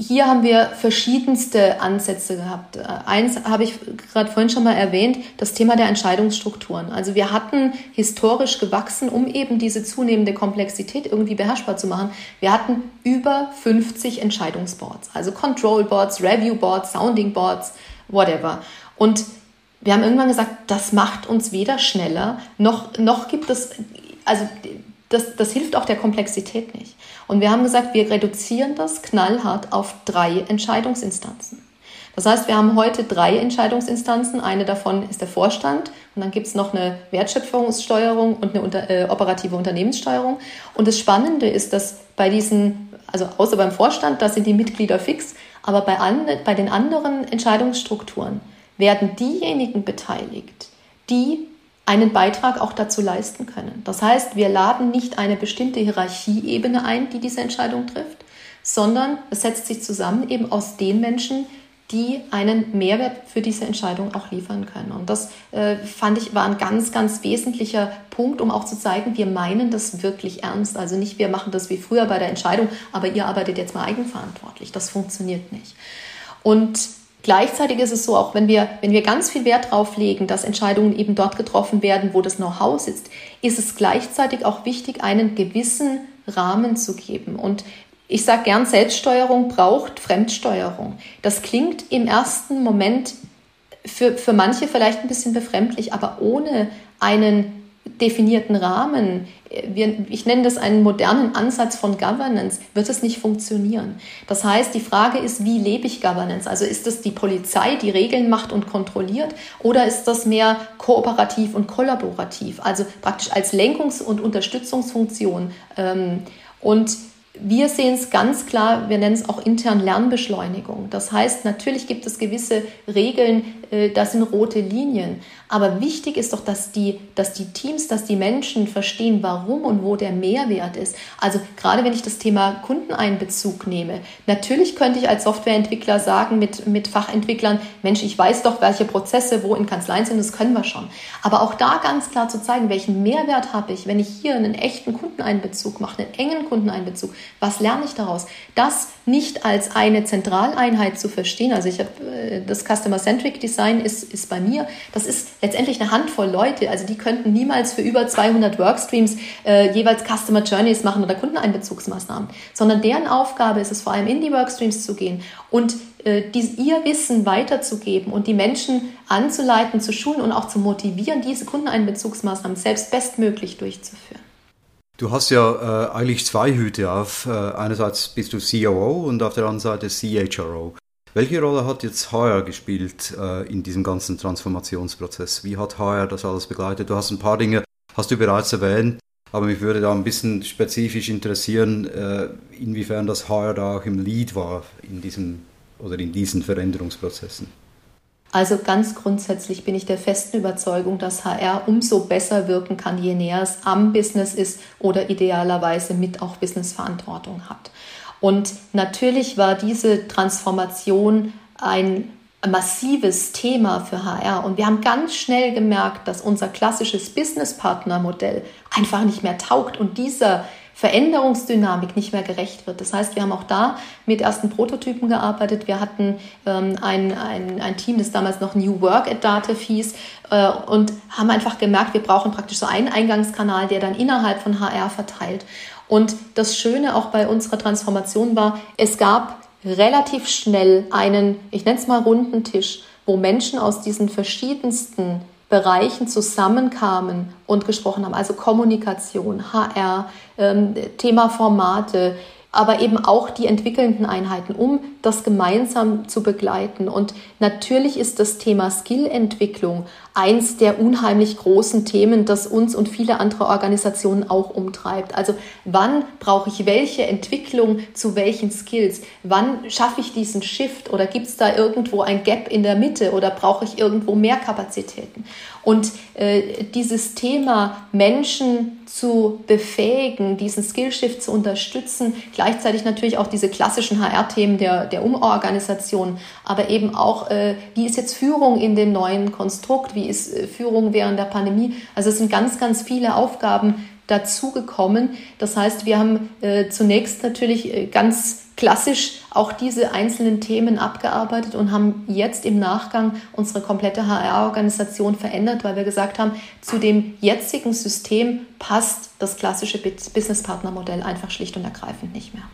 S2: hier haben wir verschiedenste Ansätze gehabt. Äh, eins habe ich gerade vorhin schon mal erwähnt, das Thema der Entscheidungsstrukturen. Also wir hatten historisch gewachsen, um eben diese zunehmende Komplexität irgendwie beherrschbar zu machen. Wir hatten über 50 Entscheidungsboards, also Control Boards, Review Boards, Sounding Boards, whatever. Und wir haben irgendwann gesagt, das macht uns weder schneller, noch, noch gibt es, also das, das hilft auch der Komplexität nicht. Und wir haben gesagt, wir reduzieren das knallhart auf drei Entscheidungsinstanzen. Das heißt, wir haben heute drei Entscheidungsinstanzen. Eine davon ist der Vorstand und dann gibt es noch eine Wertschöpfungssteuerung und eine unter, äh, operative Unternehmenssteuerung. Und das Spannende ist, dass bei diesen, also außer beim Vorstand, da sind die Mitglieder fix, aber bei, an, bei den anderen Entscheidungsstrukturen werden diejenigen beteiligt, die einen Beitrag auch dazu leisten können. Das heißt, wir laden nicht eine bestimmte Hierarchieebene ein, die diese Entscheidung trifft, sondern es setzt sich zusammen eben aus den Menschen, die einen Mehrwert für diese Entscheidung auch liefern können. Und das äh, fand ich war ein ganz, ganz wesentlicher Punkt, um auch zu zeigen, wir meinen das wirklich ernst. Also nicht, wir machen das wie früher bei der Entscheidung, aber ihr arbeitet jetzt mal eigenverantwortlich. Das funktioniert nicht. Und Gleichzeitig ist es so, auch wenn wir, wenn wir ganz viel Wert darauf legen, dass Entscheidungen eben dort getroffen werden, wo das Know-how sitzt, ist es gleichzeitig auch wichtig, einen gewissen Rahmen zu geben. Und ich sage gern, Selbststeuerung braucht Fremdsteuerung. Das klingt im ersten Moment für, für manche vielleicht ein bisschen befremdlich, aber ohne einen definierten Rahmen, ich nenne das einen modernen Ansatz von Governance, wird es nicht funktionieren. Das heißt, die Frage ist, wie lebe ich Governance? Also ist es die Polizei, die Regeln macht und kontrolliert, oder ist das mehr kooperativ und kollaborativ, also praktisch als Lenkungs- und Unterstützungsfunktion? Ähm, und wir sehen es ganz klar, wir nennen es auch intern Lernbeschleunigung. Das heißt, natürlich gibt es gewisse Regeln, äh, das sind rote Linien. Aber wichtig ist doch, dass die, dass die Teams, dass die Menschen verstehen, warum und wo der Mehrwert ist. Also gerade wenn ich das Thema Kundeneinbezug nehme, natürlich könnte ich als Softwareentwickler sagen mit, mit Fachentwicklern, Mensch, ich weiß doch, welche Prozesse wo in Kanzleien sind, das können wir schon. Aber auch da ganz klar zu zeigen, welchen Mehrwert habe ich, wenn ich hier einen echten Kundeneinbezug mache, einen engen Kundeneinbezug, was lerne ich daraus? Das nicht als eine Zentraleinheit zu verstehen. Also ich habe äh, das Customer-Centric Design ist, ist bei mir. Das ist letztendlich eine Handvoll Leute. Also die könnten niemals für über 200 Workstreams äh, jeweils Customer Journeys machen oder Kundeneinbezugsmaßnahmen, sondern deren Aufgabe ist es vor allem in die Workstreams zu gehen und äh, dies, ihr Wissen weiterzugeben und die Menschen anzuleiten, zu schulen und auch zu motivieren, diese Kundeneinbezugsmaßnahmen selbst bestmöglich durchzuführen.
S1: Du hast ja äh, eigentlich zwei Hüte auf. Äh, einerseits bist du COO und auf der anderen Seite CHRO. Welche Rolle hat jetzt HR gespielt äh, in diesem ganzen Transformationsprozess? Wie hat HR das alles begleitet? Du hast ein paar Dinge, hast du bereits erwähnt, aber mich würde da ein bisschen spezifisch interessieren, äh, inwiefern das HR da auch im Lead war in diesem oder in diesen Veränderungsprozessen.
S2: Also ganz grundsätzlich bin ich der festen Überzeugung, dass HR umso besser wirken kann, je näher es am Business ist oder idealerweise mit auch Businessverantwortung hat. Und natürlich war diese Transformation ein massives Thema für HR. Und wir haben ganz schnell gemerkt, dass unser klassisches Business-Partner-Modell einfach nicht mehr taugt und dieser Veränderungsdynamik nicht mehr gerecht wird. Das heißt, wir haben auch da mit ersten Prototypen gearbeitet. Wir hatten ähm, ein, ein, ein Team, das damals noch New Work at Dativ hieß äh, und haben einfach gemerkt, wir brauchen praktisch so einen Eingangskanal, der dann innerhalb von HR verteilt. Und das Schöne auch bei unserer Transformation war, es gab relativ schnell einen, ich nenne es mal runden Tisch, wo Menschen aus diesen verschiedensten Bereichen zusammenkamen und gesprochen haben. Also Kommunikation, HR, ähm, Thema Formate, aber eben auch die entwickelnden Einheiten, um das gemeinsam zu begleiten. Und natürlich ist das Thema Skillentwicklung eins der unheimlich großen Themen, das uns und viele andere Organisationen auch umtreibt. Also wann brauche ich welche Entwicklung zu welchen Skills? Wann schaffe ich diesen Shift oder gibt es da irgendwo ein Gap in der Mitte oder brauche ich irgendwo mehr Kapazitäten? Und äh, dieses Thema Menschen zu befähigen, diesen Skillshift zu unterstützen, gleichzeitig natürlich auch diese klassischen HR-Themen der, der Umorganisation, aber eben auch, äh, wie ist jetzt Führung in dem neuen Konstrukt, wie ist äh, Führung während der Pandemie. Also es sind ganz, ganz viele Aufgaben dazugekommen. Das heißt, wir haben äh, zunächst natürlich äh, ganz klassisch auch diese einzelnen Themen abgearbeitet und haben jetzt im Nachgang unsere komplette HR-Organisation verändert, weil wir gesagt haben, zu dem jetzigen System passt das klassische Business-Partner-Modell einfach schlicht und ergreifend nicht mehr.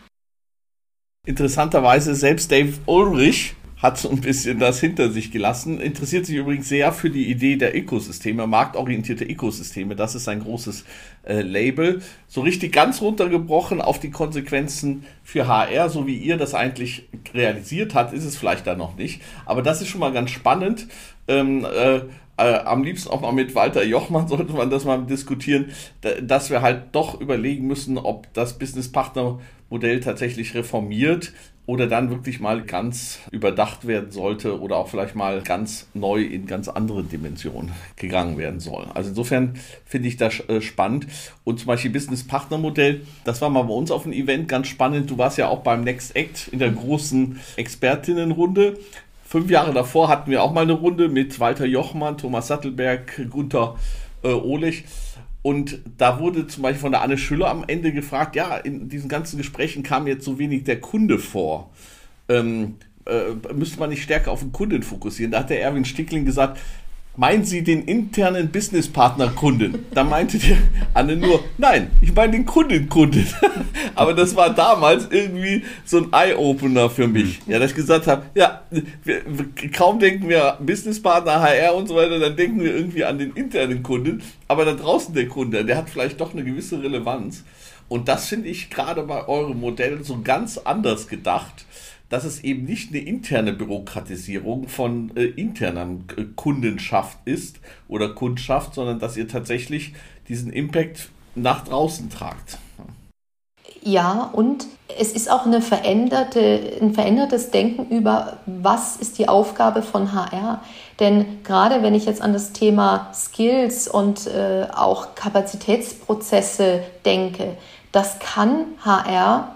S3: Interessanterweise selbst Dave Ulrich hat so ein bisschen das hinter sich gelassen. Interessiert sich übrigens sehr für die Idee der Ökosysteme, marktorientierte Ökosysteme. Das ist ein großes äh, Label. So richtig ganz runtergebrochen auf die Konsequenzen für HR, so wie ihr das eigentlich realisiert habt, ist es vielleicht da noch nicht. Aber das ist schon mal ganz spannend. Ähm, äh, äh, am liebsten auch mal mit Walter Jochmann sollte man das mal diskutieren, dass wir halt doch überlegen müssen, ob das Business Partner Modell tatsächlich reformiert oder dann wirklich mal ganz überdacht werden sollte oder auch vielleicht mal ganz neu in ganz andere Dimensionen gegangen werden soll. Also insofern finde ich das äh, spannend. Und zum Beispiel Business Partner Modell, das war mal bei uns auf dem Event ganz spannend. Du warst ja auch beim Next Act in der großen Expertinnenrunde. Fünf Jahre davor hatten wir auch mal eine Runde mit Walter Jochmann, Thomas Sattelberg, Gunther äh, Ohlich. Und da wurde zum Beispiel von der Anne Schüller am Ende gefragt, ja, in diesen ganzen Gesprächen kam jetzt so wenig der Kunde vor. Ähm, äh, müsste man nicht stärker auf den Kunden fokussieren? Da hat der Erwin Stickling gesagt, Meinen Sie den internen Businesspartner-Kunden? Da meinte die Anne nur, nein, ich meine den Kundenkunden. Aber das war damals irgendwie so ein Eye-Opener für mich. Ja, dass ich gesagt habe, ja, wir, kaum denken wir Businesspartner, HR und so weiter, dann denken wir irgendwie an den internen Kunden. Aber da draußen der Kunde, der hat vielleicht doch eine gewisse Relevanz. Und das finde ich gerade bei eurem Modell so ganz anders gedacht dass es eben nicht eine interne Bürokratisierung von äh, interner äh, Kundenschaft ist oder Kundschaft, sondern dass ihr tatsächlich diesen Impact nach draußen tragt.
S2: Ja, und es ist auch eine veränderte, ein verändertes Denken über, was ist die Aufgabe von HR. Denn gerade wenn ich jetzt an das Thema Skills und äh, auch Kapazitätsprozesse denke, das kann HR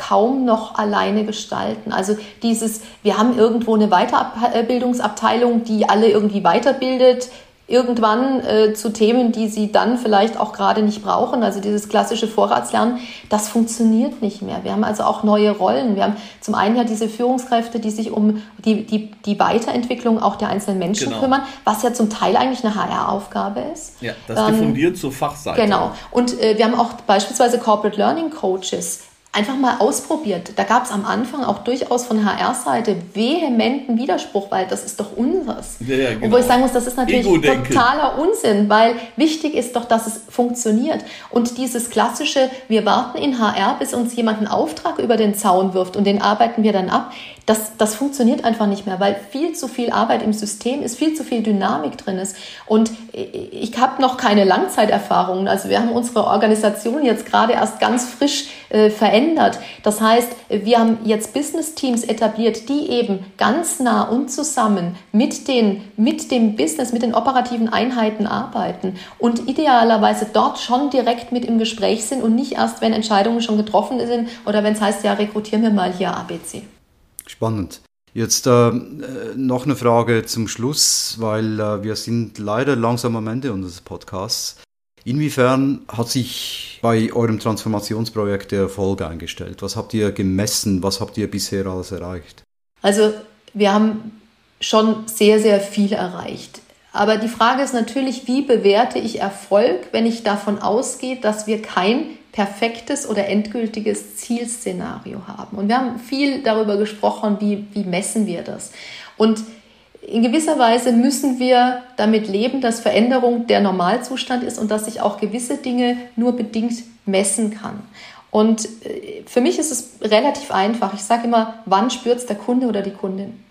S2: kaum noch alleine gestalten. Also dieses, wir haben irgendwo eine Weiterbildungsabteilung, die alle irgendwie weiterbildet, irgendwann äh, zu Themen, die sie dann vielleicht auch gerade nicht brauchen. Also dieses klassische Vorratslernen, das funktioniert nicht mehr. Wir haben also auch neue Rollen. Wir haben zum einen ja diese Führungskräfte, die sich um die, die, die Weiterentwicklung auch der einzelnen Menschen genau. kümmern, was ja zum Teil eigentlich eine HR-Aufgabe ist.
S3: Ja, das ähm, diffundiert zur Fachseite.
S2: Genau. Und äh, wir haben auch beispielsweise Corporate Learning Coaches, einfach mal ausprobiert. Da gab es am Anfang auch durchaus von HR-Seite vehementen Widerspruch, weil das ist doch unseres. Ja, ja, genau. Wo ich sagen muss, das ist natürlich totaler Unsinn, weil wichtig ist doch, dass es funktioniert. Und dieses klassische, wir warten in HR, bis uns jemand einen Auftrag über den Zaun wirft und den arbeiten wir dann ab, das, das funktioniert einfach nicht mehr, weil viel zu viel Arbeit im System ist, viel zu viel Dynamik drin ist. Und ich habe noch keine Langzeiterfahrungen. Also wir haben unsere Organisation jetzt gerade erst ganz frisch äh, verändert. Das heißt, wir haben jetzt Business Teams etabliert, die eben ganz nah und zusammen mit, den, mit dem Business, mit den operativen Einheiten arbeiten und idealerweise dort schon direkt mit im Gespräch sind und nicht erst, wenn Entscheidungen schon getroffen sind oder wenn es heißt, ja, rekrutieren wir mal hier ABC.
S1: Spannend. Jetzt äh, noch eine Frage zum Schluss, weil äh, wir sind leider langsam am Ende unseres Podcasts. Inwiefern hat sich bei eurem Transformationsprojekt der Erfolg eingestellt? Was habt ihr gemessen? Was habt ihr bisher alles erreicht?
S2: Also wir haben schon sehr, sehr viel erreicht. Aber die Frage ist natürlich, wie bewerte ich Erfolg, wenn ich davon ausgehe, dass wir kein perfektes oder endgültiges Zielszenario haben. Und wir haben viel darüber gesprochen, wie, wie messen wir das. Und in gewisser Weise müssen wir damit leben, dass Veränderung der Normalzustand ist und dass ich auch gewisse Dinge nur bedingt messen kann. Und äh, für mich ist es relativ einfach. Ich sage immer, wann spürt es der Kunde oder die Kundin?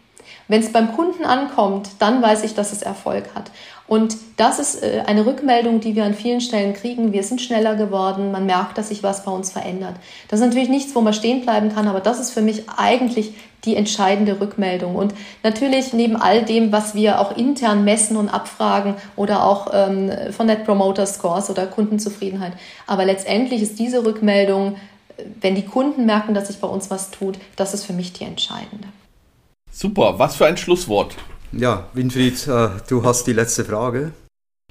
S2: Wenn es beim Kunden ankommt, dann weiß ich, dass es Erfolg hat. Und das ist äh, eine Rückmeldung, die wir an vielen Stellen kriegen. Wir sind schneller geworden, man merkt, dass sich was bei uns verändert. Das ist natürlich nichts, wo man stehen bleiben kann, aber das ist für mich eigentlich die entscheidende Rückmeldung. Und natürlich neben all dem, was wir auch intern messen und abfragen oder auch ähm, von Net Promoter Scores oder Kundenzufriedenheit. Aber letztendlich ist diese Rückmeldung, wenn die Kunden merken, dass sich bei uns was tut, das ist für mich die entscheidende.
S3: Super, was für ein Schlusswort.
S1: Ja, Winfried, äh, du hast die letzte Frage.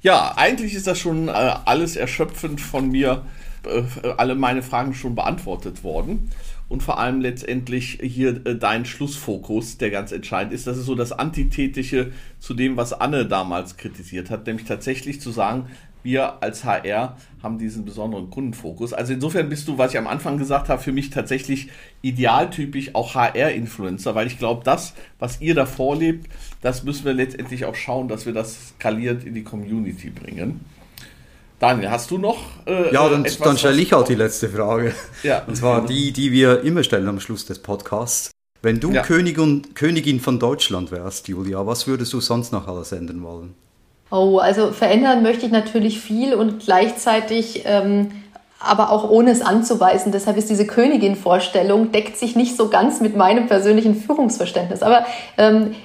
S3: Ja, eigentlich ist das schon äh, alles erschöpfend von mir, äh, alle meine Fragen schon beantwortet worden. Und vor allem letztendlich hier dein Schlussfokus, der ganz entscheidend ist. Das ist so das Antithetische zu dem, was Anne damals kritisiert hat, nämlich tatsächlich zu sagen, wir als HR haben diesen besonderen Kundenfokus. Also insofern bist du, was ich am Anfang gesagt habe, für mich tatsächlich idealtypisch auch HR-Influencer, weil ich glaube, das, was ihr da vorlebt, das müssen wir letztendlich auch schauen, dass wir das skaliert in die Community bringen. Daniel, hast du noch?
S1: Äh, ja, dann, dann stelle ich halt die letzte Frage. Ja. Und zwar die, die wir immer stellen am Schluss des Podcasts. Wenn du ja. König und, Königin von Deutschland wärst, Julia, was würdest du sonst noch alles ändern wollen?
S2: Oh, also verändern möchte ich natürlich viel und gleichzeitig ähm, aber auch ohne es anzuweisen. Deshalb ist diese Königin-Vorstellung, deckt sich nicht so ganz mit meinem persönlichen Führungsverständnis. Aber ähm,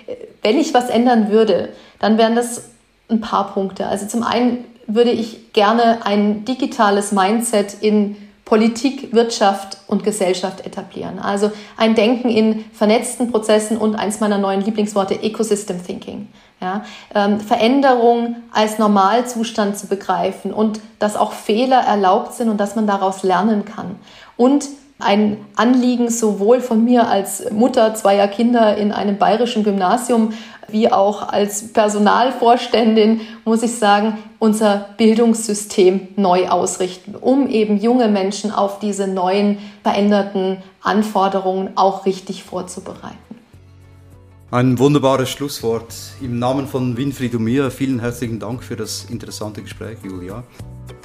S2: wenn ich was ändern würde, dann wären das ein paar Punkte. Also zum einen würde ich gerne ein digitales Mindset in Politik, Wirtschaft und Gesellschaft etablieren. Also ein Denken in vernetzten Prozessen und eins meiner neuen Lieblingsworte, Ecosystem Thinking. Ja, ähm, Veränderung als Normalzustand zu begreifen und dass auch Fehler erlaubt sind und dass man daraus lernen kann. Und ein Anliegen sowohl von mir als Mutter zweier Kinder in einem bayerischen Gymnasium wie auch als Personalvorständin, muss ich sagen, unser Bildungssystem neu ausrichten, um eben junge Menschen auf diese neuen veränderten Anforderungen auch richtig vorzubereiten.
S1: Ein wunderbares Schlusswort. Im Namen von Winfried und mir vielen herzlichen Dank für das interessante Gespräch, Julia.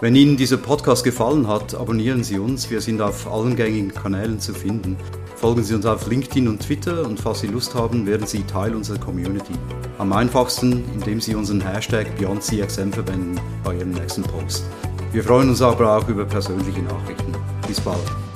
S1: Wenn Ihnen dieser Podcast gefallen hat, abonnieren Sie uns. Wir sind auf allen gängigen Kanälen zu finden. Folgen Sie uns auf LinkedIn und Twitter und falls Sie Lust haben, werden Sie Teil unserer Community. Am einfachsten, indem Sie unseren Hashtag BeyondCXM verwenden bei Ihrem nächsten Post. Wir freuen uns aber auch über persönliche Nachrichten. Bis bald.